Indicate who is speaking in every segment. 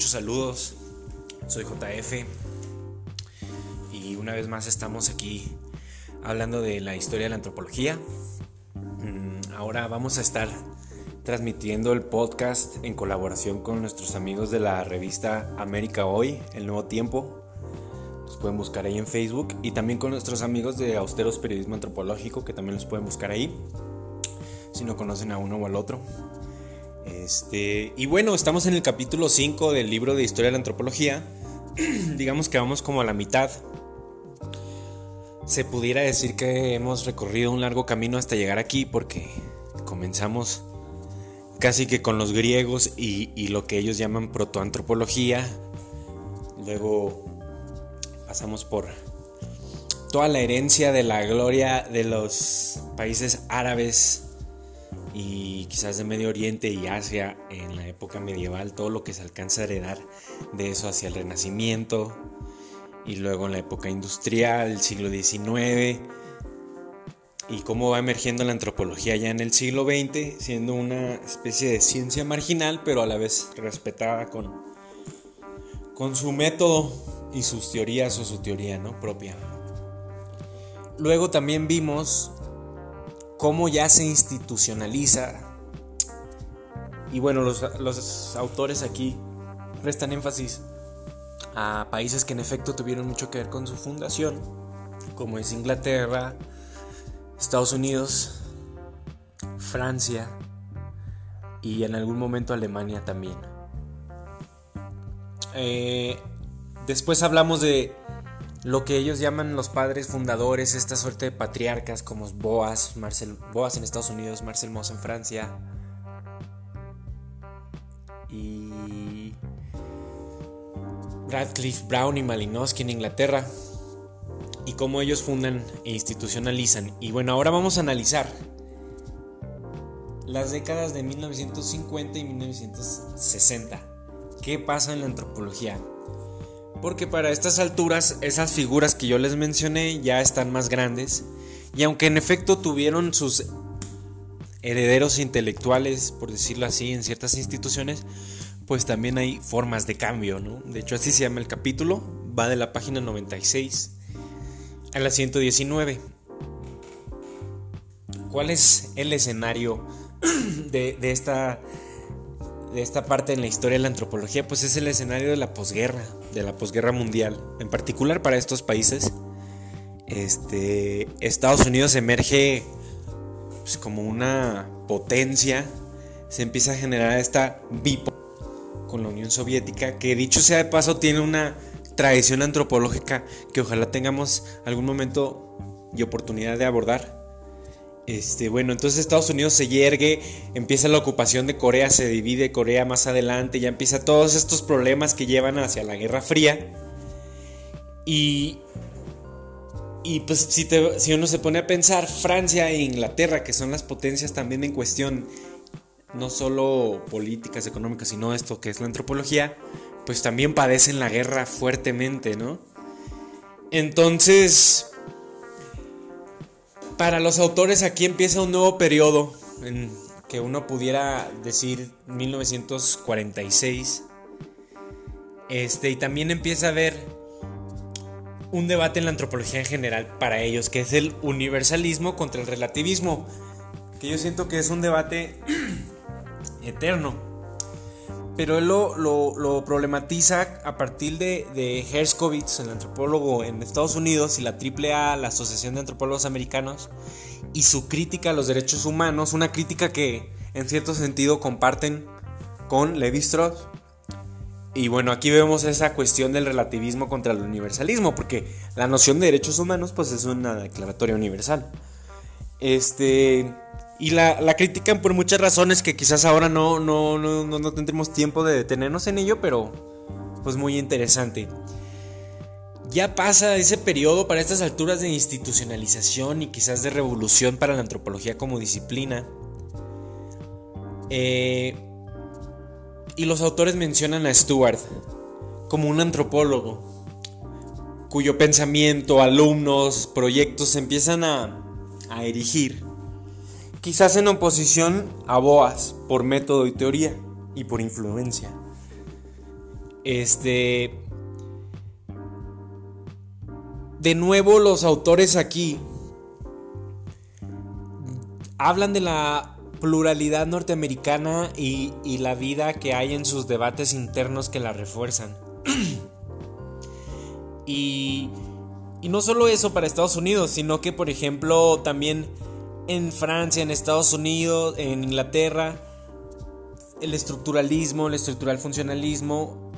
Speaker 1: Muchos saludos. Soy JF y una vez más estamos aquí hablando de la historia de la antropología. Mm, ahora vamos a estar transmitiendo el podcast en colaboración con nuestros amigos de la revista América Hoy, El Nuevo Tiempo. Los pueden buscar ahí en Facebook y también con nuestros amigos de Austeros Periodismo Antropológico que también los pueden buscar ahí si no conocen a uno o al otro. Este, y bueno, estamos en el capítulo 5 del libro de Historia de la Antropología. Digamos que vamos como a la mitad. Se pudiera decir que hemos recorrido un largo camino hasta llegar aquí porque comenzamos casi que con los griegos y, y lo que ellos llaman protoantropología. Luego pasamos por toda la herencia de la gloria de los países árabes y quizás de Medio Oriente y Asia en la época medieval, todo lo que se alcanza a heredar de eso hacia el Renacimiento y luego en la época industrial, el siglo XIX y cómo va emergiendo la antropología ya en el siglo XX, siendo una especie de ciencia marginal, pero a la vez respetada con, con su método y sus teorías o su teoría propia. Luego también vimos cómo ya se institucionaliza. Y bueno, los, autores aquí prestan énfasis a países que en efecto tuvieron mucho que ver con su fundación, como es Inglaterra, Estados Unidos, Francia y en algún momento Alemania también. Eh, después hablamos de lo que ellos llaman los padres fundadores, esta suerte de patriarcas como Boas, Marcel, Boas en Estados Unidos, Marcel Moss en Francia. Y Radcliffe Brown y Malinowski en Inglaterra. Y cómo ellos fundan e institucionalizan. Y bueno, ahora vamos a analizar las décadas de 1950 y 1960. ¿Qué pasa en la antropología? Porque para estas alturas esas figuras que yo les mencioné ya están más grandes y aunque en efecto tuvieron sus herederos intelectuales, por decirlo así, en ciertas instituciones, pues también hay formas de cambio, ¿no? De hecho así se llama el capítulo, va de la página 96 a la 119. ¿Cuál es el escenario de, de esta esta parte en la historia de la antropología, pues es el escenario de la posguerra, de la posguerra mundial, en particular para estos países. Este, Estados Unidos emerge pues, como una potencia, se empieza a generar esta bipo con la Unión Soviética, que dicho sea de paso tiene una tradición antropológica que ojalá tengamos algún momento y oportunidad de abordar este, bueno, entonces Estados Unidos se yergue, empieza la ocupación de Corea, se divide Corea más adelante, ya empieza todos estos problemas que llevan hacia la Guerra Fría. Y, y pues si, si uno se pone a pensar, Francia e Inglaterra, que son las potencias también en cuestión, no solo políticas, económicas, sino esto que es la antropología, pues también padecen la guerra fuertemente, ¿no? Entonces, para los autores aquí empieza un nuevo periodo en que uno pudiera decir 1946. Este, y también empieza a haber un debate en la antropología en general para ellos, que es el universalismo contra el relativismo, que yo siento que es un debate eterno pero él lo, problematiza a partir de, de Herskovitz, el antropólogo en Estados Unidos, y la AAA, la Asociación de Antropólogos Americanos, y su crítica a los derechos humanos, una crítica que en cierto sentido comparten con Levi Strauss. Y bueno, aquí vemos esa cuestión del relativismo contra el universalismo, porque la noción de derechos humanos pues es una declaratoria universal. Este, y la, critican por muchas razones que quizás ahora no, no, no, no, tendremos tiempo de detenernos en ello, pero pues muy interesante. Ya pasa ese periodo para estas alturas de institucionalización y quizás de revolución para la antropología como disciplina. Eh, y los autores mencionan a Stuart como un antropólogo cuyo pensamiento, alumnos, proyectos se empiezan a, a erigir quizás en oposición a Boas por método y teoría y por influencia. Este. De nuevo, los autores aquí hablan de la pluralidad norteamericana y, la vida que hay en sus debates internos que la refuerzan. y, y no solo eso para Estados Unidos, sino que por ejemplo también en Francia, en Estados Unidos, en Inglaterra, el estructuralismo, el estructural funcionalismo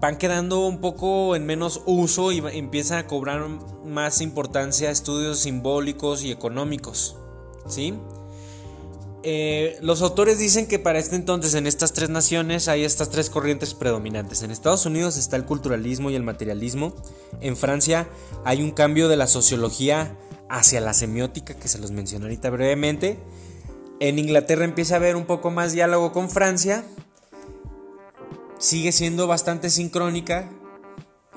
Speaker 1: van quedando un poco en menos uso y empiezan a cobrar más importancia estudios simbólicos y económicos. ¿Sí? Eh, los autores dicen que para este entonces en estas tres naciones hay estas tres corrientes predominantes. En Estados Unidos está el culturalismo y el materialismo. En Francia hay un cambio de la sociología hacia la semiótica que se los mencioné ahorita brevemente. En Inglaterra empieza a haber un poco más diálogo con Francia. Sigue siendo bastante sincrónica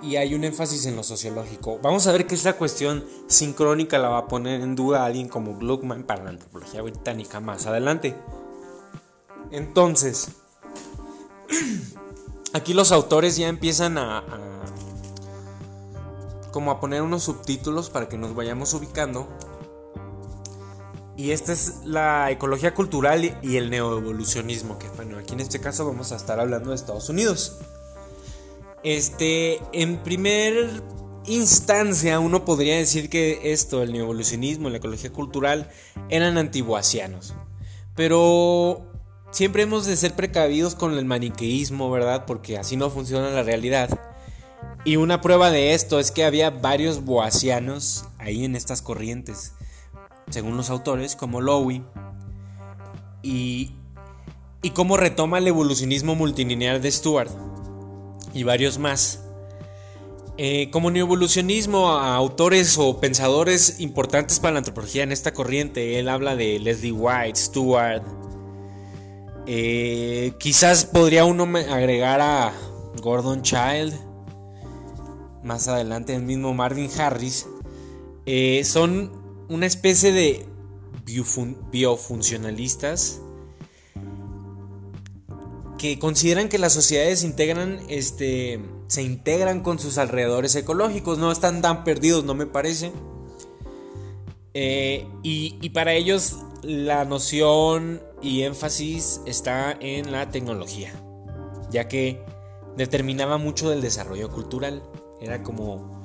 Speaker 1: y hay un énfasis en lo sociológico. Vamos a ver que esta cuestión sincrónica la va a poner en duda alguien como Gluckman para la antropología británica más adelante. Entonces, aquí los autores ya empiezan a, a como a poner unos subtítulos para que nos vayamos ubicando y esta es la ecología cultural y el neoevolucionismo, que bueno, aquí en este caso vamos a estar hablando de Estados Unidos. Este, en primer instancia uno podría decir que esto, el neoevolucionismo, la ecología cultural, eran antiguasianos. Pero siempre hemos de ser precavidos con el maniqueísmo, ¿verdad? Porque así no funciona la realidad. Y una prueba de esto es que había varios boasianos ahí en estas corrientes según los autores, como Lowy, y, y cómo retoma el evolucionismo multilineal de Stuart y varios más. Eh, como neoevolucionismo, a autores o pensadores importantes para la antropología en esta corriente, él habla de Leslie White, Stuart. Eh, quizás podría uno agregar a Gordon Child, más adelante el mismo Marvin Harris. Eh, son una especie de biofuncionalistas que consideran que las sociedades integran, este, se integran con sus alrededores ecológicos, no están tan perdidos, no me parece. Eh, y, y para ellos la noción y énfasis está en la tecnología, ya que determinaba mucho del desarrollo cultural. Era como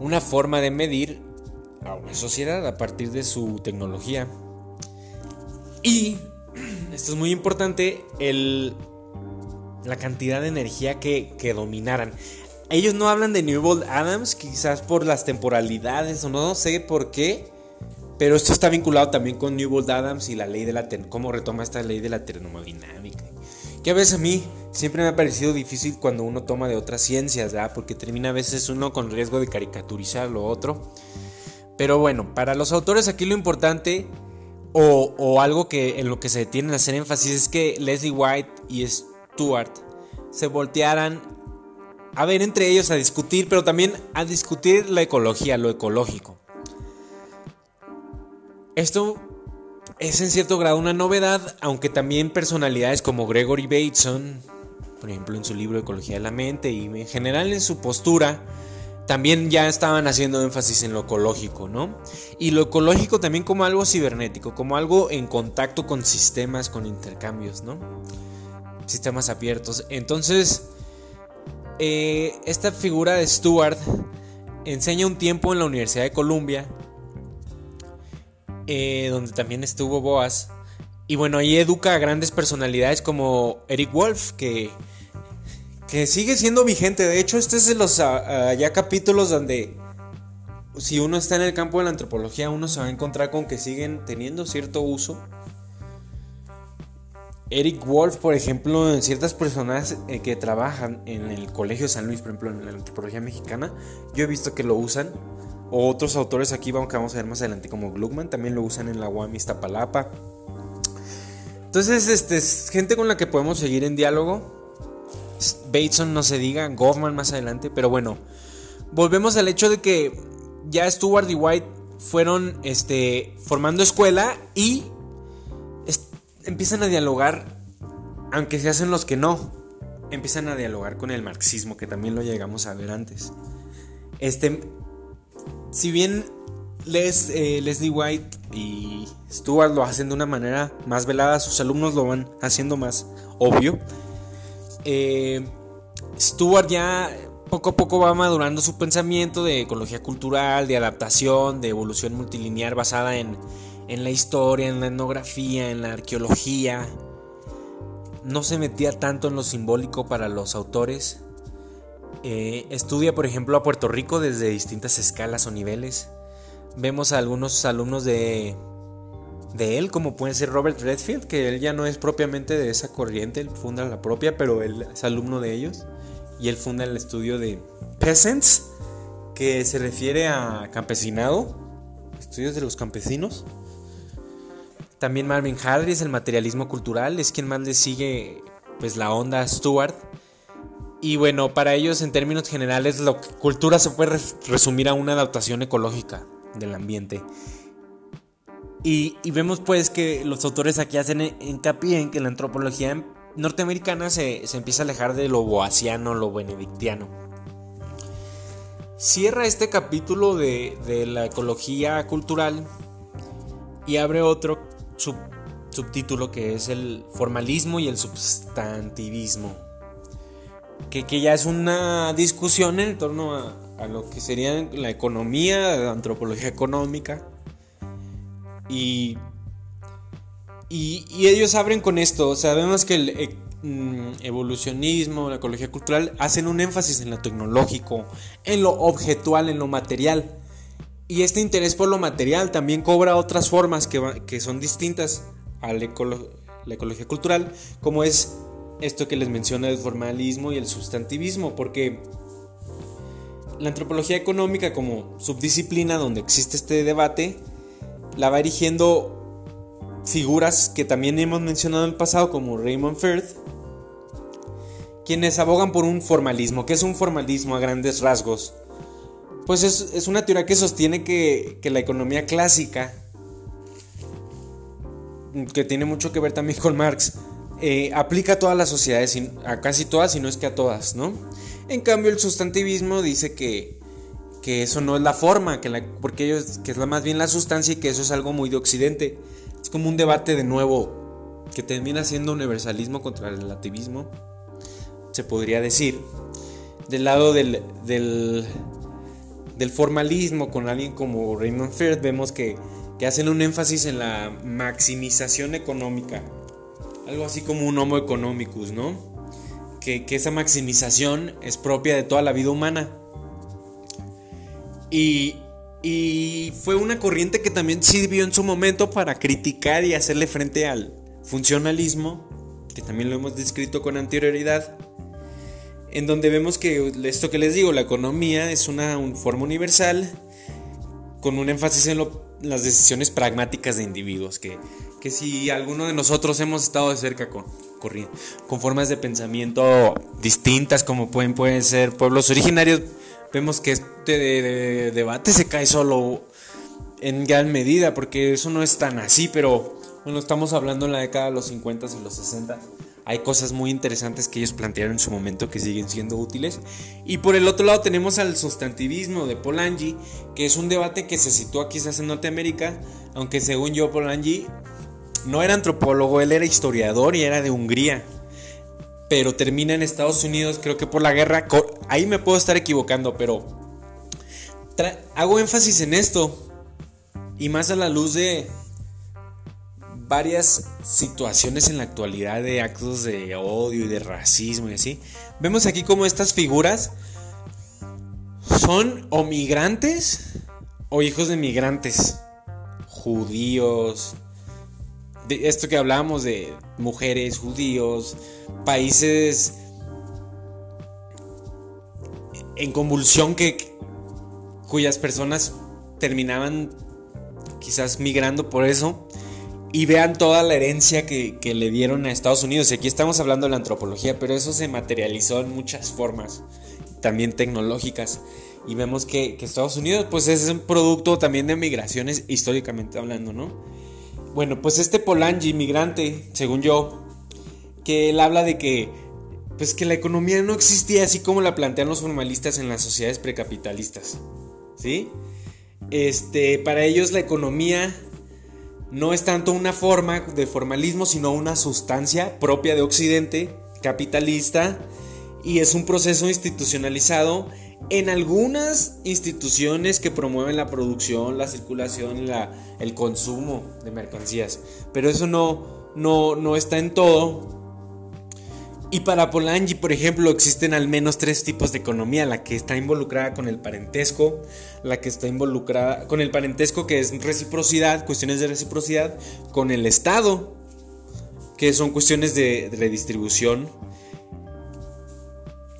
Speaker 1: una forma de medir a una sociedad a partir de su tecnología. Y, esto es muy importante, el, la cantidad de energía que, que dominaran. Ellos no hablan de Newbold Adams, quizás por las temporalidades o no sé por qué. Pero esto está vinculado también con Newbold Adams y la ley de la cómo retoma esta ley de la termodinámica. Que a veces a mí siempre me ha parecido difícil cuando uno toma de otras ciencias, ¿verdad? Porque termina a veces uno con riesgo de caricaturizar lo otro. Pero bueno, para los autores aquí lo importante o, algo que en lo que se detienen a hacer énfasis es que Leslie White y Stuart se voltearan a ver entre ellos a discutir, pero también a discutir la ecología, lo ecológico. Esto es en cierto grado una novedad, aunque también personalidades como Gregory Bateson, por ejemplo en su libro Ecología de la Mente y en general en su postura, también ya estaban haciendo énfasis en lo ecológico, ¿no? Y lo ecológico también como algo cibernético, como algo en contacto con sistemas, con intercambios, ¿no? Sistemas abiertos. Entonces, eh, esta figura de Stuart enseña un tiempo en la Universidad de Columbia, eh, donde también estuvo Boas. Y bueno, ahí educa a grandes personalidades como Eric Wolf, que que sigue siendo vigente. De hecho, este es de los ah, ah, ya capítulos donde si uno está en el campo de la antropología, uno se va a encontrar con que siguen teniendo cierto uso. Eric Wolf, por ejemplo, en ciertas personas eh, que trabajan en el Colegio San Luis, por ejemplo, en la antropología mexicana, yo he visto que lo usan. O otros autores aquí vamos, que vamos a ver más adelante, como Gluckman, también lo usan en la UAM Iztapalapa. Entonces, este, es gente con la que podemos seguir en diálogo Bateson no se diga, Goffman más adelante, pero bueno, volvemos al hecho de que ya Stuart y White fueron este, formando escuela y empiezan a dialogar, aunque se hacen los que no. empiezan a dialogar con el marxismo, que también lo llegamos a ver antes. Este, si bien Eh, Leslie White y Stuart lo hacen de una manera más velada, sus alumnos lo van haciendo más obvio. Eh, Stuart ya poco a poco va madurando su pensamiento de ecología cultural, de adaptación, de evolución multilineal basada en, en la historia, en la etnografía, en la arqueología. No se metía tanto en lo simbólico para los autores. Eh, estudia, por ejemplo, a Puerto Rico desde distintas escalas o niveles. Vemos a algunos alumnos de, de él, como puede ser Robert Redfield, que él ya no es propiamente de esa corriente, él funda la propia, pero él es alumno de ellos. Y él funda el estudio de Peasants, que se refiere a campesinado, estudios de los campesinos. También Marvin Harris, el materialismo cultural, es quien más le sigue pues la onda a Stewart. Y bueno, para ellos en términos generales, la cultura se puede resumir a una adaptación ecológica del ambiente. Y, vemos pues que los autores aquí hacen hincapié en que la antropología norteamericana se, empieza a alejar de lo boasiano, lo benedictiano. Cierra este capítulo de, de la ecología cultural y abre otro subtítulo que es el formalismo y el substantivismo. Que, que ya es una discusión en torno a, a lo que sería la economía, la antropología económica. Y, y, ellos abren con esto. Sabemos que el e, mm, evolucionismo, la ecología cultural, hacen un énfasis en lo tecnológico, en lo objetual, en lo material. Y este interés por lo material también cobra otras formas que, son distintas a la, la ecología cultural, como es esto que les menciona el formalismo y el sustantivismo, porque la antropología económica como subdisciplina donde existe este debate, la va erigiendo figuras que también hemos mencionado en el pasado como Raymond Firth, quienes abogan por un formalismo. ¿Qué es un formalismo a grandes rasgos? Pues es, una teoría que sostiene que, la economía clásica, que tiene mucho que ver también con Marx, eh, aplica a todas las sociedades, a casi todas, si no es que a todas, ¿no? En cambio, el sustantivismo dice que, que eso no es la forma, que porque ellos, que es la, más bien la sustancia y que eso es algo muy de Occidente. Es como un debate de nuevo que termina siendo universalismo contra el relativismo, se podría decir. Del lado del, del, del formalismo, con alguien como Raymond Firth, vemos que, que hacen un énfasis en la maximización económica. Algo así como un homo economicus, ¿no? Que, esa maximización es propia de toda la vida humana. Y, y fue una corriente que también sirvió en su momento para criticar y hacerle frente al funcionalismo, que también lo hemos descrito con anterioridad, en donde vemos que esto que les digo, la economía es una forma universal con un énfasis en las decisiones pragmáticas de individuos, que, que si alguno de nosotros hemos estado de cerca con, con formas de pensamiento distintas como pueden, pueden ser pueblos originarios, vemos que este debate se cae solo en gran medida, porque eso no es tan así, pero bueno, estamos hablando en la década de los 50 y los 60. Hay cosas muy interesantes que ellos plantearon en su momento que siguen siendo útiles. Y por el otro lado tenemos al sustantivismo de Polanyi, que es un debate que se sitúa quizás en Norteamérica, aunque según yo Polanyi no era antropólogo, él era historiador y era de Hungría. Pero termina en Estados Unidos, creo que por la guerra. Ahí me puedo estar equivocando, pero hago énfasis en esto. Y más a la luz de varias situaciones en la actualidad de actos de odio y de racismo y así. Vemos aquí como estas figuras son o migrantes o hijos de migrantes. Judíos, esto que hablábamos de mujeres, judíos, países en convulsión que cuyas personas terminaban quizás migrando por eso y vean toda la herencia que, le dieron a Estados Unidos. Y aquí estamos hablando de la antropología, pero eso se materializó en muchas formas, también tecnológicas. Y vemos que, que Estados Unidos pues es un producto también de migraciones históricamente hablando, ¿no? Bueno, pues este Polanyi, inmigrante, según yo, que él habla de que pues que la economía no existía así como la plantean los formalistas en las sociedades precapitalistas. ¿Sí? Este, para ellos la economía no es tanto una forma de formalismo, sino una sustancia propia de Occidente, capitalista, y es un proceso institucionalizado en algunas instituciones que promueven la producción, la circulación, la, el consumo de mercancías. Pero eso no, no, no está en todo. Y para Polanyi, por ejemplo, existen al menos tres tipos de economía, la que está involucrada con el parentesco, la que está involucrada con el parentesco que es reciprocidad, cuestiones de reciprocidad, con el Estado, que son cuestiones de redistribución,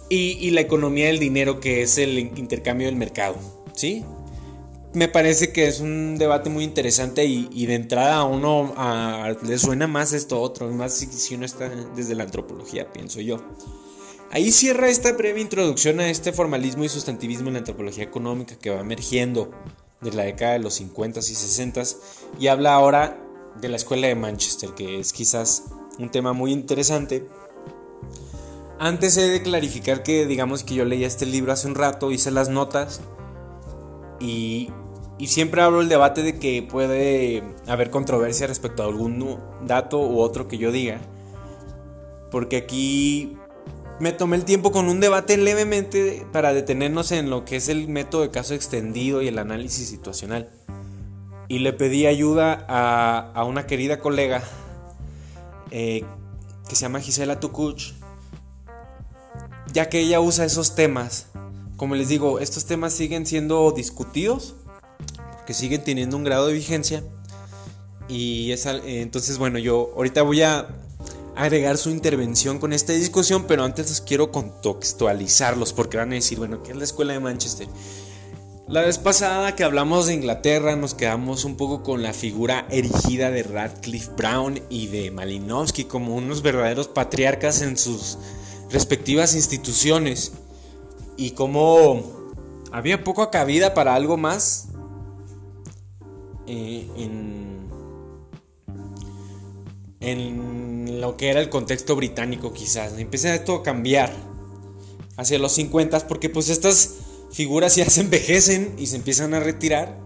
Speaker 1: y, la economía del dinero, que es el intercambio del mercado. ¿Sí? Me parece que es un debate muy interesante y, de entrada a uno le suena más esto otro, más si, uno está desde la antropología, pienso yo. Ahí cierra esta breve introducción a este formalismo y sustantivismo en la antropología económica que va emergiendo de la década de los 50 y 60 y habla ahora de la escuela de Manchester, que es quizás un tema muy interesante antes he de clarificar que digamos que yo leía este libro hace un rato, hice las notas y, siempre hablo el debate de que puede haber controversia respecto a algún dato u otro que yo diga. Porque aquí me tomé el tiempo con un debate levemente para detenernos en lo que es el método de caso extendido y el análisis situacional. Y le pedí ayuda a, una querida colega eh, que se llama Gisela Tucuch ya que ella usa esos temas. Como les digo, estos temas siguen siendo discutidos, que siguen teniendo un grado de vigencia. Y es, entonces, bueno, yo ahorita voy a agregar su intervención con esta discusión, pero antes los quiero contextualizarlos, porque van a decir, bueno, ¿qué es la escuela de Manchester? La vez pasada que hablamos de Inglaterra nos quedamos un poco con la figura erigida de Radcliffe Brown y de Malinowski como unos verdaderos patriarcas en sus respectivas instituciones y cómo había poca cabida para algo más eh, en, lo que era el contexto británico quizás. Empieza esto a cambiar hacia los 50 porque pues estas figuras ya se envejecen y se empiezan a retirar.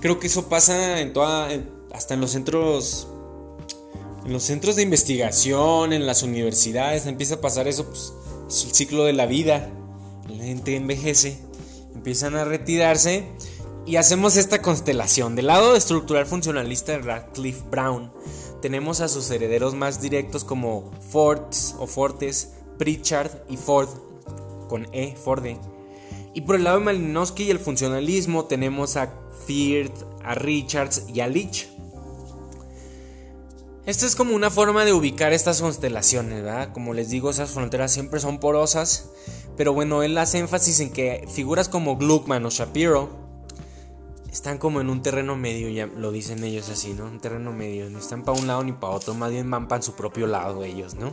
Speaker 1: Creo que eso pasa en toda, hasta en los centros en los centros de investigación, en las universidades, empieza a pasar eso, pues, es el ciclo de la vida. La gente envejece, empiezan a retirarse y hacemos esta constelación. Del lado estructural funcionalista de Radcliffe Brown, tenemos a sus herederos más directos como Fords o Fortes, Pritchard y Ford, con E, Forde. Y por el lado de Malinowski y el funcionalismo tenemos a Firth, a Richards y a Leach. Esto es como una forma de ubicar estas constelaciones, ¿verdad? Como les digo, esas fronteras siempre son porosas, pero bueno, él hace énfasis en que figuras como Gluckman o Shapiro están como en un terreno medio, ya lo dicen ellos así, ¿no? Un terreno medio, ni están para un lado ni para otro, más bien van para su propio lado ellos, ¿no?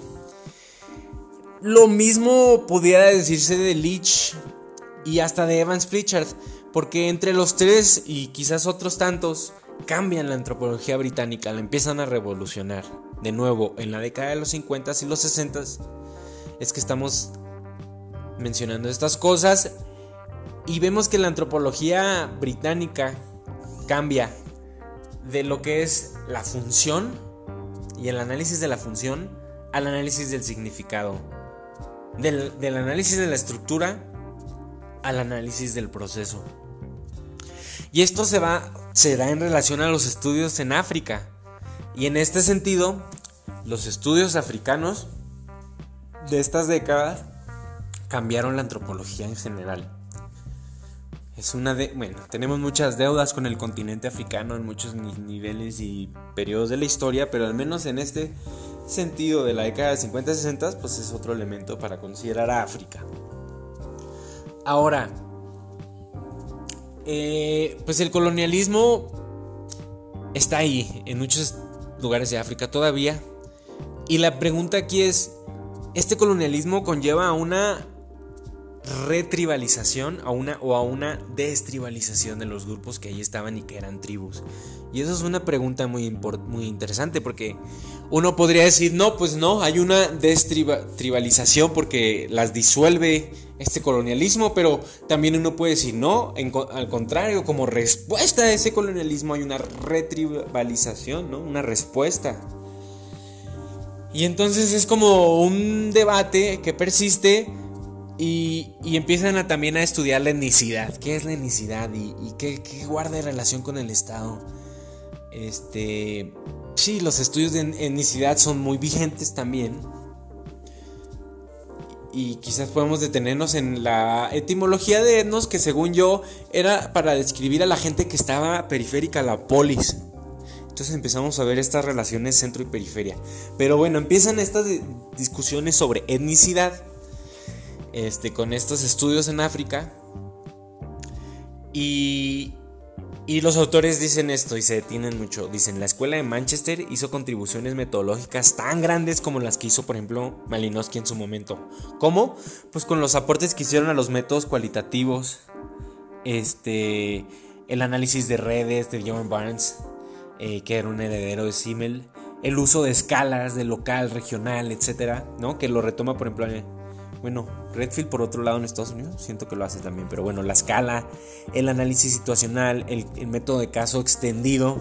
Speaker 1: Lo mismo pudiera decirse de Leach y hasta de Evans Pritchard, porque entre los tres y quizás otros tantos, cambian la antropología británica, la empiezan a revolucionar. De nuevo, en la década de los 50 y los 60 es que estamos mencionando estas cosas y vemos que la antropología británica cambia de lo que es la función y el análisis de la función al análisis del significado. Del, del análisis de la estructura al análisis del proceso. Y esto se, va, se da en relación a los estudios en África. Y en este sentido, los estudios africanos de estas décadas cambiaron la antropología en general. Es una de, bueno, tenemos muchas deudas con el continente africano en muchos niveles y periodos de la historia, pero al menos en este sentido de la década de 50 y 60, pues es otro elemento para considerar a África. Ahora, eh, pues el colonialismo está ahí, en muchos lugares de África todavía. Y la pregunta aquí es, ¿este colonialismo conlleva una retribalización a una, o a una destribalización de los grupos que ahí estaban y que eran tribus. Y eso es una pregunta muy, muy interesante porque uno podría decir, no, pues no, hay una destribalización porque las disuelve este colonialismo, pero también uno puede decir, no, al contrario, como respuesta a ese colonialismo hay una retribalización, ¿no? Una respuesta. Y entonces es como un debate que persiste y, empiezan a, también a estudiar la etnicidad. ¿Qué es la etnicidad y, qué, guarda relación con el Estado? Este, sí, los estudios de etnicidad son muy vigentes también. Y quizás podemos detenernos en la etimología de etnos, que según yo era para describir a la gente que estaba periférica la polis. Entonces empezamos a ver estas relaciones centro y periferia. Pero bueno, empiezan estas discusiones sobre etnicidad este, con estos estudios en África. Y, y los autores dicen esto y se detienen mucho. Dicen, la escuela de Manchester hizo contribuciones metodológicas tan grandes como las que hizo, por ejemplo, Malinowski en su momento. ¿Cómo? Pues con los aportes que hicieron a los métodos cualitativos, este, el análisis de redes de John Barnes, eh, que era un heredero de Simmel, el uso de escalas, de local, regional, etcétera, ¿no? Que lo retoma, por ejemplo, bueno, Redfield por otro lado en Estados Unidos, siento que lo hace también, pero bueno, la escala, el análisis situacional, el, método de caso extendido.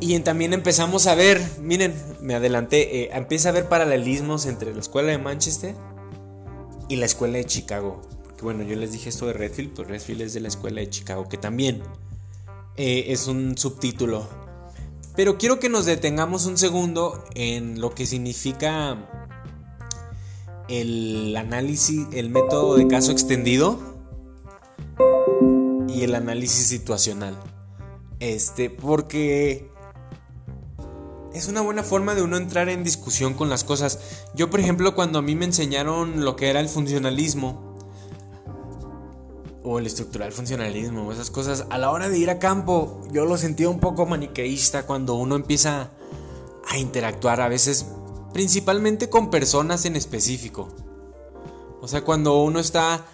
Speaker 1: Y también empezamos a ver, miren, me adelanté, eh, empieza a ver paralelismos entre la escuela de Manchester y la escuela de Chicago. Porque bueno, yo les dije esto de Redfield, pues Redfield es de la escuela de Chicago, que también eh, es un subtítulo. Pero quiero que nos detengamos un segundo en lo que significa el análisis, el método de caso extendido y el análisis situacional. Este, porque es una buena forma de uno entrar en discusión con las cosas. Yo, por ejemplo, cuando a mí me enseñaron lo que era el funcionalismo o el estructural funcionalismo esas cosas, a la hora de ir a campo, yo lo sentía un poco maniqueísta cuando uno empieza a interactuar. A veces principalmente con personas en específico. O sea, cuando uno está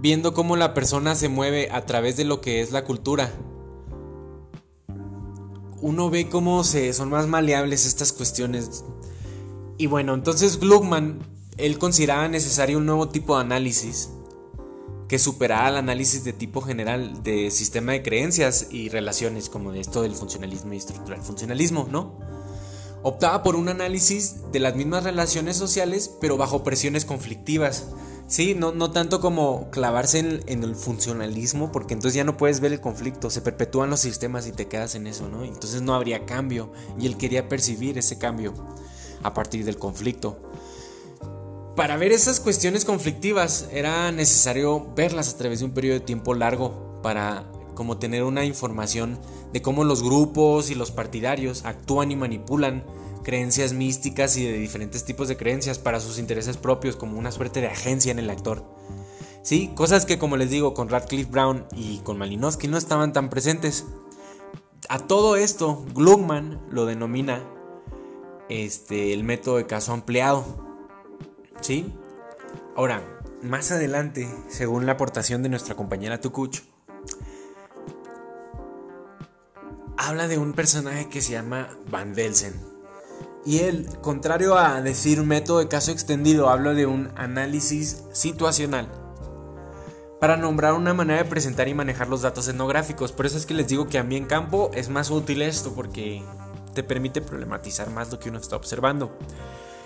Speaker 1: viendo cómo la persona se mueve a través de lo que es la cultura, uno ve cómo se son más maleables estas cuestiones. Y bueno, entonces Gluckman, él consideraba necesario un nuevo tipo de análisis que superara el análisis de tipo general de sistema de creencias y relaciones como esto del funcionalismo y estructural funcionalismo, ¿no? Optaba por un análisis de las mismas relaciones sociales, pero bajo presiones conflictivas. Sí, no, no tanto como clavarse en, el funcionalismo, porque entonces ya no puedes ver el conflicto, se perpetúan los sistemas y te quedas en eso, ¿no? Entonces no habría cambio, y él quería percibir ese cambio a partir del conflicto. Para ver esas cuestiones conflictivas era necesario verlas a través de un periodo de tiempo largo para como tener una información de cómo los grupos y los partidarios actúan y manipulan creencias místicas y de diferentes tipos de creencias para sus intereses propios como una suerte de agencia en el actor. Sí, cosas que como les digo con Radcliffe Brown y con Malinowski no estaban tan presentes. A todo esto, Gluckman lo denomina este, el método de caso ampliado. ¿Sí? Ahora, más adelante, según la aportación de nuestra compañera Tukuch, habla de un personaje que se llama Van Delsen. Y él, contrario a decir método de caso extendido, habla de un análisis situacional para nombrar una manera de presentar y manejar los datos etnográficos. Por eso es que les digo que a mí en campo es más útil esto porque te permite problematizar más lo que uno está observando.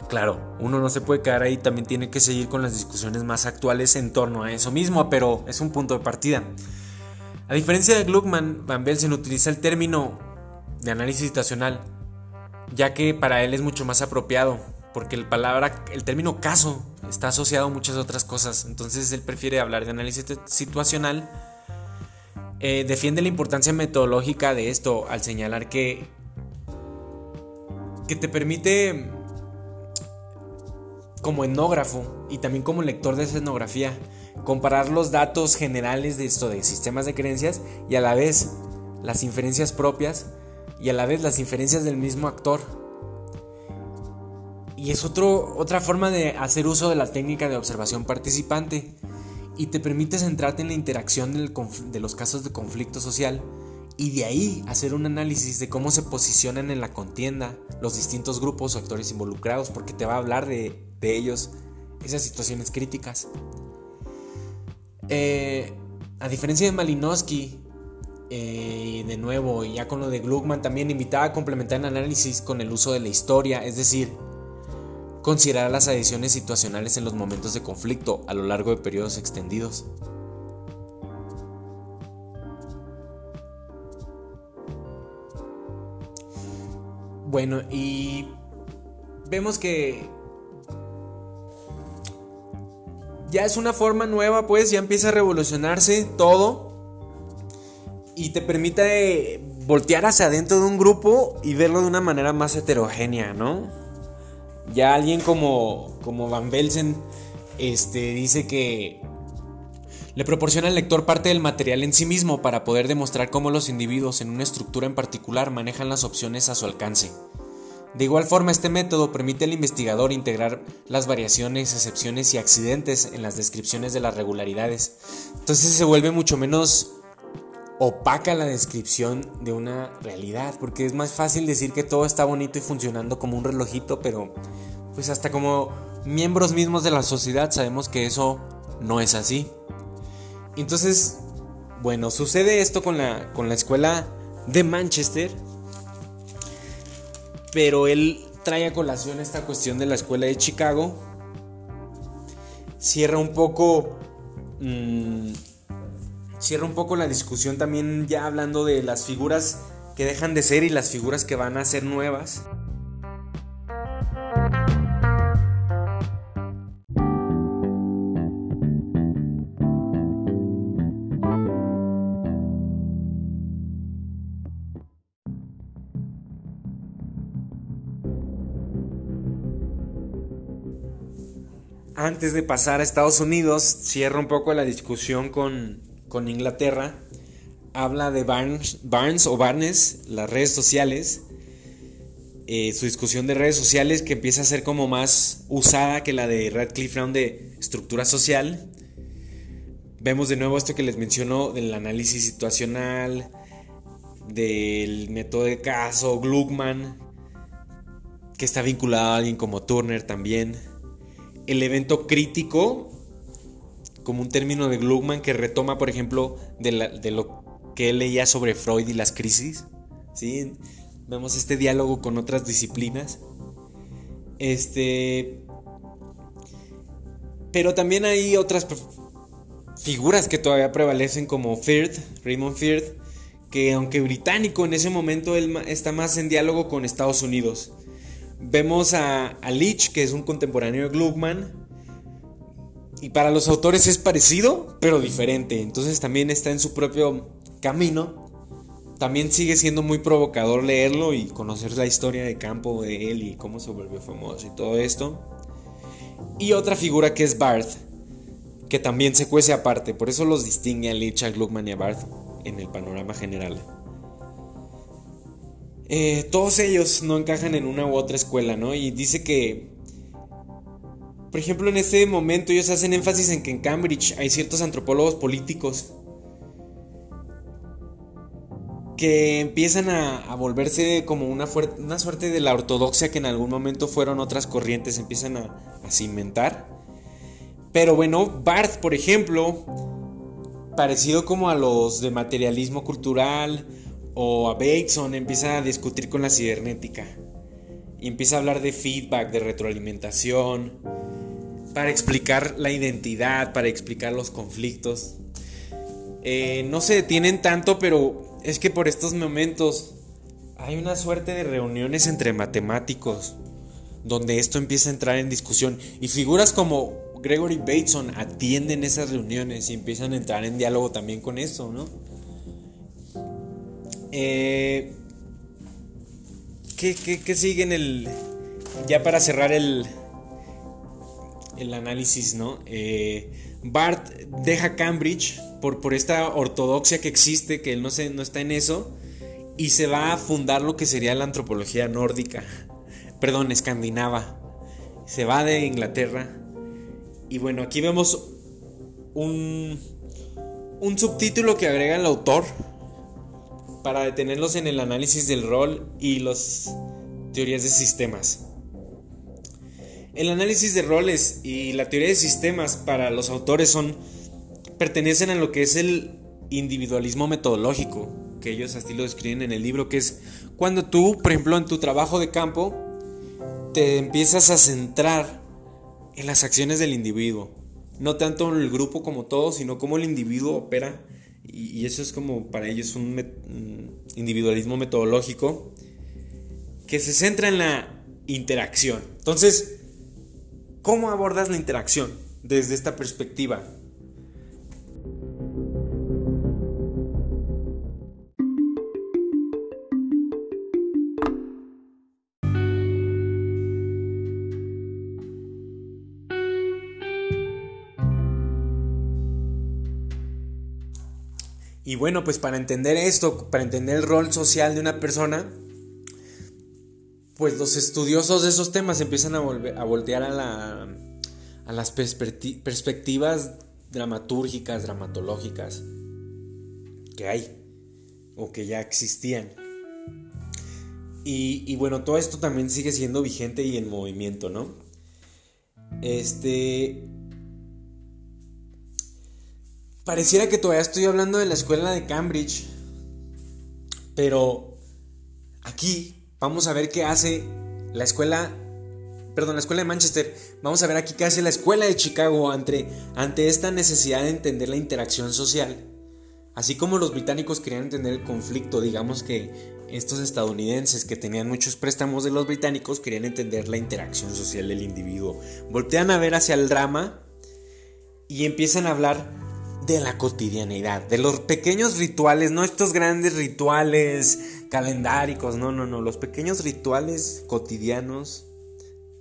Speaker 1: Claro, uno no se puede quedar ahí, también tiene que seguir con las discusiones más actuales en torno a eso mismo, pero es un punto de partida. A diferencia de Gluckman, Van Belsen utiliza el término de análisis situacional, ya que para él es mucho más apropiado, porque el, palabra, el término caso está asociado a muchas otras cosas, entonces él prefiere hablar de análisis situacional. Eh, defiende la importancia metodológica de esto al señalar que, que te permite como etnógrafo y también como lector de esa etnografía comparar los datos generales de esto de sistemas de creencias y a la vez las inferencias propias y a la vez las inferencias del mismo actor. y es otro, otra forma de hacer uso de la técnica de observación participante y te permite centrarte en la interacción de los casos de conflicto social y de ahí hacer un análisis de cómo se posicionan en la contienda los distintos grupos o actores involucrados, porque te va a hablar de, ellos esas situaciones críticas. Eh, a diferencia de Malinowski, eh, de nuevo, ya con lo de Gluckman, también invitaba a complementar el análisis con el uso de la historia, es decir, considerar las adiciones situacionales en los momentos de conflicto a lo largo de periodos extendidos. Bueno, y vemos que ya es una forma nueva, pues ya empieza a revolucionarse todo y te permite voltear hacia adentro de un grupo y verlo de una manera más heterogénea, ¿no? Ya alguien como, como Van Belsen este, dice que le proporciona al lector parte del material en sí mismo para poder demostrar cómo los individuos en una estructura en particular manejan las opciones a su alcance. De igual forma, este método permite al investigador integrar las variaciones, excepciones y accidentes en las descripciones de las regularidades. Entonces se vuelve mucho menos opaca la descripción de una realidad, porque es más fácil decir que todo está bonito y funcionando como un relojito, pero pues hasta como miembros mismos de la sociedad sabemos que eso no es así. Entonces, bueno, sucede esto con la, con la escuela de Manchester. Pero él trae a colación esta cuestión de la escuela de Chicago. Cierra un poco. Mm, cierra un poco la discusión también ya hablando de las figuras que dejan de ser y las figuras que van a ser nuevas. Antes de pasar a Estados Unidos, cierra un poco la discusión con, Inglaterra. Habla de Barnes, o Barnes, las redes sociales. Eh, su discusión de redes sociales que empieza a ser como más usada que la de Radcliffe Brown de estructura social. Vemos de nuevo esto que les menciono del análisis situacional, del método de caso, Gluckman, que está vinculado a alguien como Turner también el evento crítico, como un término de Gluckman que retoma, por ejemplo, de, lo que él leía sobre Freud y las crisis. ¿sí? Vemos este diálogo con otras disciplinas. Este. Pero también hay otras figuras que todavía prevalecen, como Firth, Raymond Firth, que aunque británico en ese momento él está más en diálogo con Estados Unidos. Vemos a, Leach, que es un contemporáneo de Gluckman. Y para los autores es parecido, pero diferente. Entonces también está en su propio camino. También sigue siendo muy provocador leerlo y conocer la historia de campo de él y cómo se volvió famoso y todo esto. Y otra figura que es Barth, que también se cuece aparte. Por eso los distingue a Leach, a Gluckman y a Barth en el panorama general. Eh, todos ellos no encajan en una u otra escuela, ¿no? Y dice que, por ejemplo, en este momento ellos hacen énfasis en que en Cambridge hay ciertos antropólogos políticos que empiezan a, volverse como una, suerte de la ortodoxia que en algún momento fueron otras corrientes, empiezan a, a cimentar. Pero bueno, Barth, por ejemplo, parecido como a los de materialismo cultural, o a Bateson empieza a discutir con la cibernética y empieza a hablar de feedback, de retroalimentación, para explicar la identidad, para explicar los conflictos. Eh, no se detienen tanto, pero es que por estos momentos hay una suerte de reuniones entre matemáticos donde esto empieza a entrar en discusión y figuras como Gregory Bateson atienden esas reuniones y empiezan a entrar en diálogo también con eso, ¿no? Eh, ¿qué, sigue en el... Ya para cerrar el, el análisis, ¿no? Eh, Bart deja Cambridge por, por esta ortodoxia que existe, que él no, se, no está en eso, y se va a fundar lo que sería la antropología nórdica, perdón, escandinava. se va de Inglaterra. Y bueno, aquí vemos un, un subtítulo que agrega el autor para detenerlos en el análisis del rol y las teorías de sistemas. El análisis de roles y la teoría de sistemas para los autores son pertenecen a lo que es el individualismo metodológico, que ellos así lo describen en el libro, que es cuando tú, por ejemplo, en tu trabajo de campo, te empiezas a centrar en las acciones del individuo. No tanto en el grupo como todo, sino cómo el individuo opera. Y, eso es como para ellos un, individualismo metodológico que se centra en la interacción. Entonces, ¿cómo abordas la interacción desde esta perspectiva? Y bueno, pues para entender esto, para entender el rol social de una persona, pues los estudiosos de esos temas empiezan a, a voltear a, la, a las perspectivas dramatúrgicas, dramatológicas que hay o que ya existían. Y, y, bueno, todo esto también sigue siendo vigente y en movimiento, ¿no? Este, Pareciera que todavía estoy hablando de la escuela de Cambridge, pero aquí vamos a ver qué hace la escuela, perdón, la escuela de Manchester, vamos a ver aquí qué hace la escuela de Chicago ante, ante esta necesidad de entender la interacción social. Así como los británicos querían entender el conflicto, digamos que estos estadounidenses que tenían muchos préstamos de los británicos querían entender la interacción social del individuo. Voltean a ver hacia el drama y empiezan a hablar de la cotidianidad, de los pequeños rituales, no estos grandes rituales calendáricos, no, no, no, los pequeños rituales cotidianos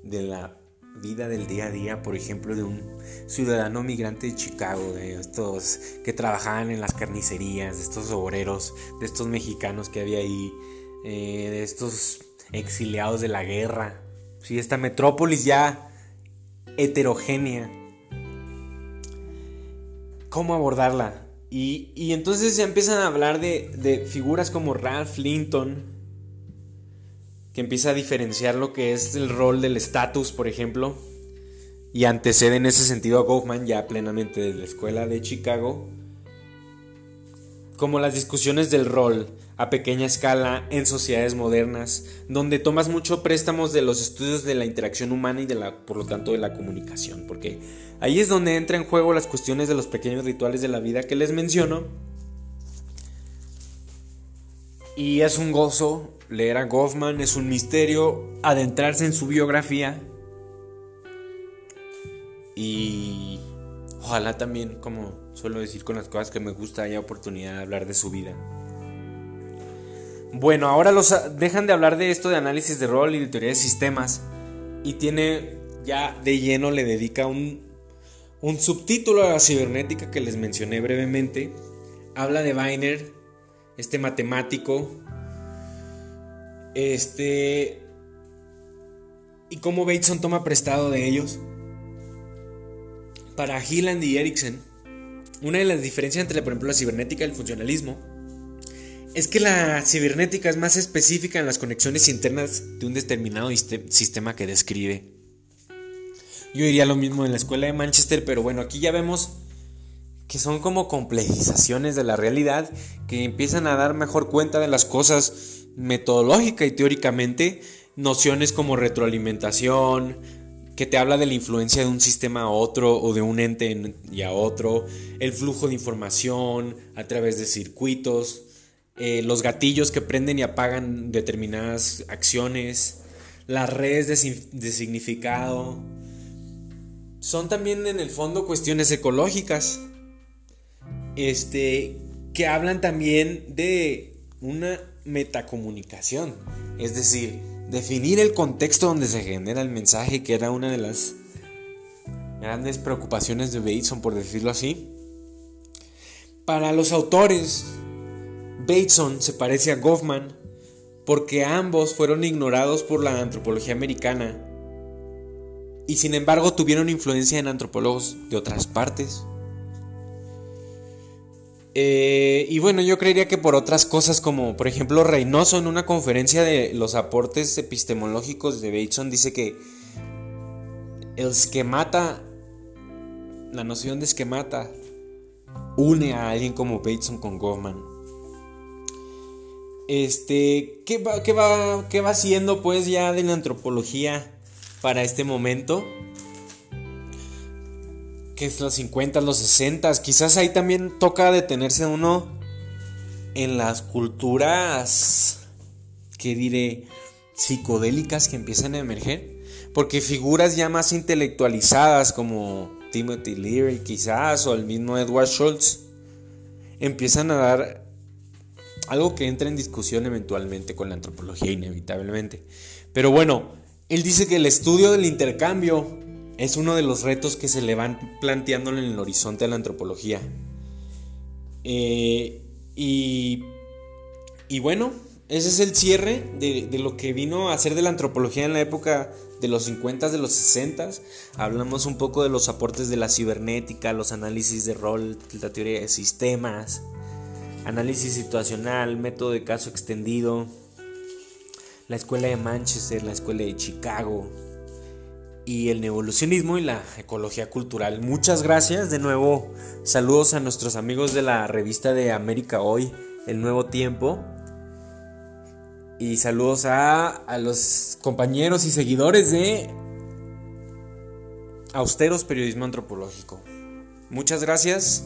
Speaker 1: de la vida del día a día, por ejemplo, de un ciudadano migrante de Chicago, de estos que trabajaban en las carnicerías, de estos obreros, de estos mexicanos que había ahí, eh, de estos exiliados de la guerra, sí, esta metrópolis ya heterogénea cómo abordarla. Y, entonces se empiezan a hablar de, figuras como Ralph Linton, que empieza a diferenciar lo que es el rol del estatus, por ejemplo, y antecede en ese sentido a Goffman ya plenamente de la escuela de Chicago, como las discusiones del rol a pequeña escala en sociedades modernas, donde tomas mucho préstamos de los estudios de la interacción humana y de la, por lo tanto de la comunicación, porque Ahí es donde entra en juego las cuestiones de los pequeños rituales de la vida que les menciono. Y es un gozo leer a Goffman, es un misterio adentrarse en su biografía. Y ojalá también, como suelo decir con las cosas que me gusta, haya oportunidad de hablar de su vida. Bueno, ahora los dejan de hablar de esto de análisis de rol y de teoría de sistemas. Y tiene ya de lleno le dedica un un subtítulo a la cibernética que les mencioné brevemente habla de Weiner, este matemático, este y cómo Bateson toma prestado de ellos. Para Hilland y Erickson, una de las diferencias entre, por ejemplo, la cibernética y el funcionalismo es que la cibernética es más específica en las conexiones internas de un determinado sistema que describe. Yo diría lo mismo en la escuela de Manchester, pero bueno, aquí ya vemos que son como complejizaciones de la realidad que empiezan a dar mejor cuenta de las cosas metodológica y teóricamente, nociones como retroalimentación, que te habla de la influencia de un sistema a otro o de un ente y a otro, el flujo de información a través de circuitos, eh, los gatillos que prenden y apagan determinadas acciones, las redes de significado, son también en el fondo cuestiones ecológicas. Este, que hablan también de una metacomunicación. Es decir, definir el contexto donde se genera el mensaje, que era una de las grandes preocupaciones de Bateson, por decirlo así. Para los autores, Bateson se parece a Goffman porque ambos fueron ignorados por la antropología americana y sin embargo tuvieron influencia en antropólogos de otras partes. Eh, y bueno, yo creería que por otras cosas como, por ejemplo, Reynoso en una conferencia de los aportes epistemológicos de Bateson dice que el esquemata, la noción de esquemata, une a alguien como Bateson con Goffman. Este, ¿qué va, qué va, qué va haciendo pues ya de la antropología para este momento? que es los 50, los 60, quizás ahí también toca detenerse uno en las culturas, que diré, psicodélicas que empiezan a emerger, porque figuras ya más intelectualizadas como Timothy Leary quizás o el mismo Edward Schultz empiezan a dar algo que entra en discusión eventualmente con la antropología inevitablemente. Pero bueno, él dice que el estudio del intercambio es uno de los retos que se le van planteando en el horizonte de la antropología. Eh, y, y, bueno, ese es el cierre de, lo que vino a ser de la antropología en la época de los 50, de los 60. Hablamos un poco de los aportes de la cibernética, los análisis de rol, la teoría de sistemas, análisis situacional, método de caso extendido, la escuela de Manchester, la escuela de Chicago, y el neovolucionismo y la ecología cultural. Muchas gracias. De nuevo, saludos a nuestros amigos de la revista de América Hoy, El Nuevo Tiempo. Y saludos a, a los compañeros y seguidores de Austeros Periodismo Antropológico. Muchas gracias.